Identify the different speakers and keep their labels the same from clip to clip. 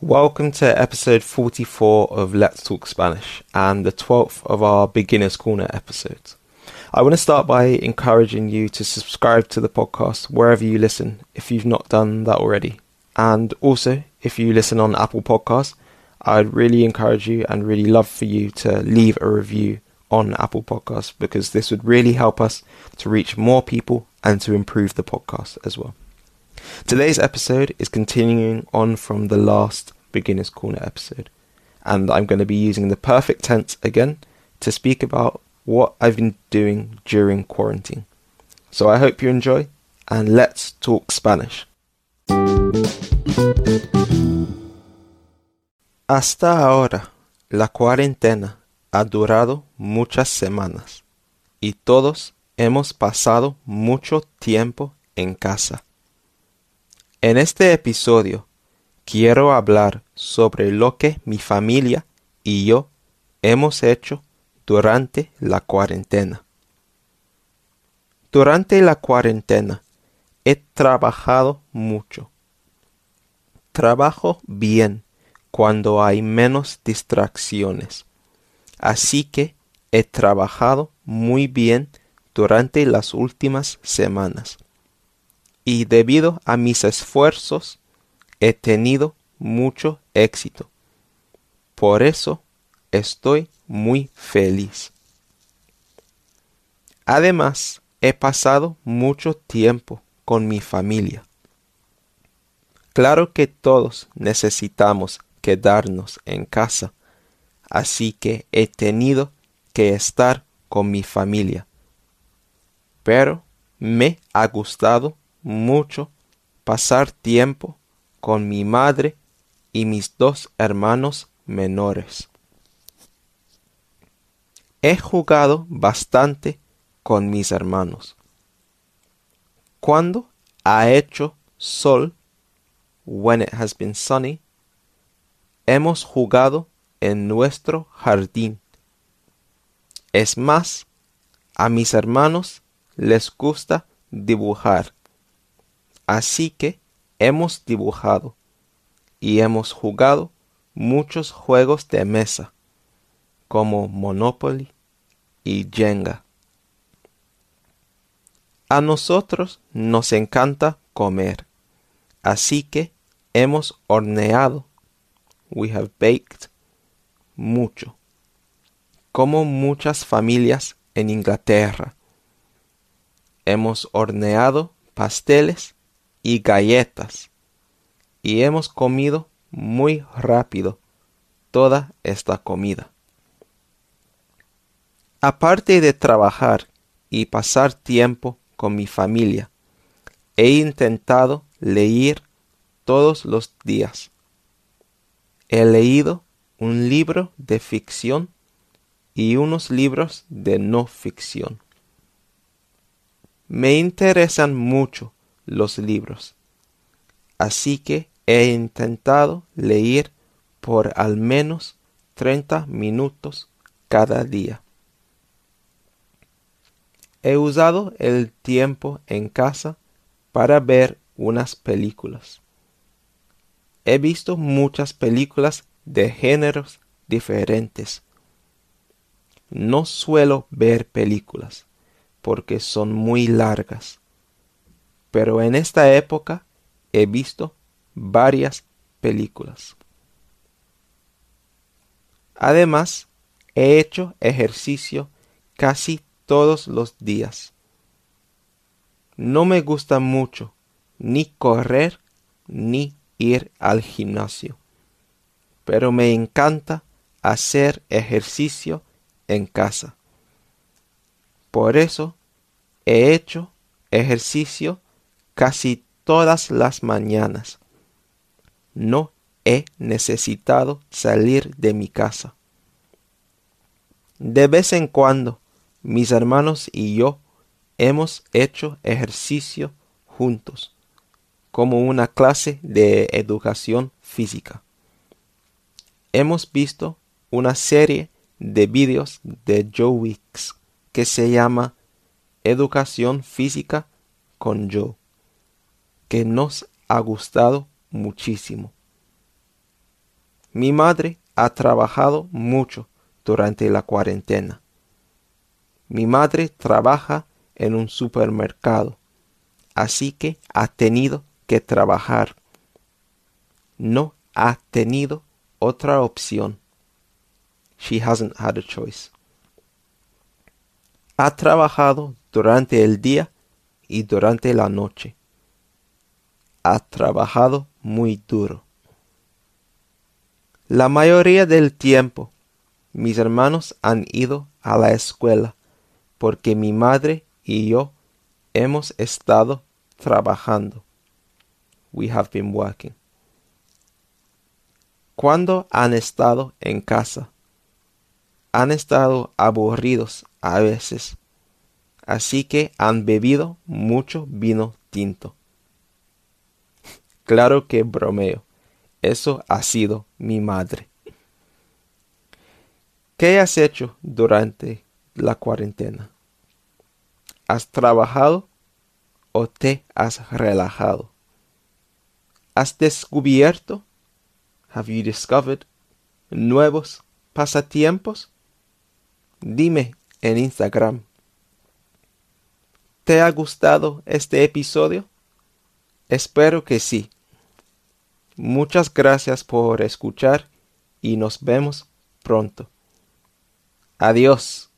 Speaker 1: Welcome to episode 44 of Let's Talk Spanish and the 12th of our Beginner's Corner episodes. I want to start by encouraging you to subscribe to the podcast wherever you listen if you've not done that already. And also, if you listen on Apple Podcasts, I'd really encourage you and really love for you to leave a review on Apple Podcasts because this would really help us to reach more people and to improve the podcast as well. Today's episode is continuing on from the last Beginner's Corner episode, and I'm going to be using the perfect tense again to speak about what I've been doing during quarantine. So I hope you enjoy, and let's talk Spanish. Hasta ahora, la cuarentena ha durado muchas semanas y todos hemos pasado mucho tiempo en casa. En este episodio quiero hablar sobre lo que mi familia y yo hemos hecho durante la cuarentena. Durante la cuarentena he trabajado mucho. Trabajo bien cuando hay menos distracciones. Así que he trabajado muy bien durante las últimas semanas. Y debido a mis esfuerzos he tenido mucho éxito. Por eso estoy muy feliz. Además, he pasado mucho tiempo con mi familia. Claro que todos necesitamos quedarnos en casa, así que he tenido que estar con mi familia. Pero me ha gustado mucho pasar tiempo con mi madre y mis dos hermanos menores. He jugado bastante con mis hermanos. Cuando ha hecho sol, when it has been sunny, hemos jugado en nuestro jardín. Es más, a mis hermanos les gusta dibujar. Así que hemos dibujado y hemos jugado muchos juegos de mesa como Monopoly y Jenga. A nosotros nos encanta comer, así que hemos horneado, we have baked, mucho, como muchas familias en Inglaterra. Hemos horneado pasteles y galletas y hemos comido muy rápido toda esta comida. Aparte de trabajar y pasar tiempo con mi familia, he intentado leer todos los días. He leído un libro de ficción y unos libros de no ficción. Me interesan mucho los libros, así que he intentado leer por al menos 30 minutos cada día. He usado el tiempo en casa para ver unas películas. He visto muchas películas de géneros diferentes. No suelo ver películas porque son muy largas, pero en esta época he visto varias películas. Además, he hecho ejercicio casi todos los días. No me gusta mucho ni correr ni ir al gimnasio, pero me encanta hacer ejercicio en casa. Por eso he hecho ejercicio casi todas las mañanas. No he necesitado salir de mi casa. De vez en cuando mis hermanos y yo hemos hecho ejercicio juntos, como una clase de educación física. Hemos visto una serie de vídeos de Joe Wicks que se llama Educación Física con Joe, que nos ha gustado muchísimo. Mi madre ha trabajado mucho durante la cuarentena. Mi madre trabaja en un supermercado, así que ha tenido que trabajar. No ha tenido otra opción. She hasn't had a choice. Ha trabajado durante el día y durante la noche. Ha trabajado muy duro. La mayoría del tiempo mis hermanos han ido a la escuela porque mi madre y yo hemos estado trabajando. We have been working. Cuando han estado en casa, han estado aburridos a veces, así que han bebido mucho vino tinto. Claro que bromeo. Eso ha sido mi madre. ¿Qué has hecho durante la cuarentena? ¿Has trabajado o te has relajado? ¿Has descubierto? Have you discovered nuevos pasatiempos? Dime en Instagram. ¿Te ha gustado este episodio? Espero que sí. Muchas gracias por escuchar y nos vemos pronto. Adiós.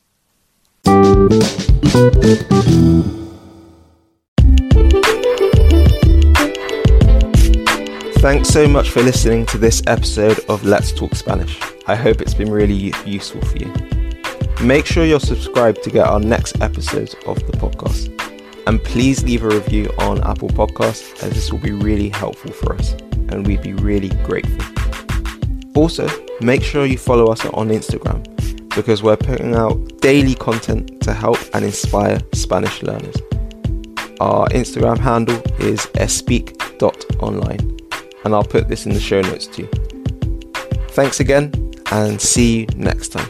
Speaker 1: Thanks so much for listening to this episode of Let's Talk Spanish. I hope it's been really useful for you. Make sure you're subscribed to get our next episodes of the podcast. And please leave a review on Apple Podcasts, as this will be really helpful for us and we'd be really grateful. Also, make sure you follow us on Instagram because we're putting out daily content to help and inspire Spanish learners. Our Instagram handle is espeak.online, and I'll put this in the show notes too. Thanks again, and see you next time.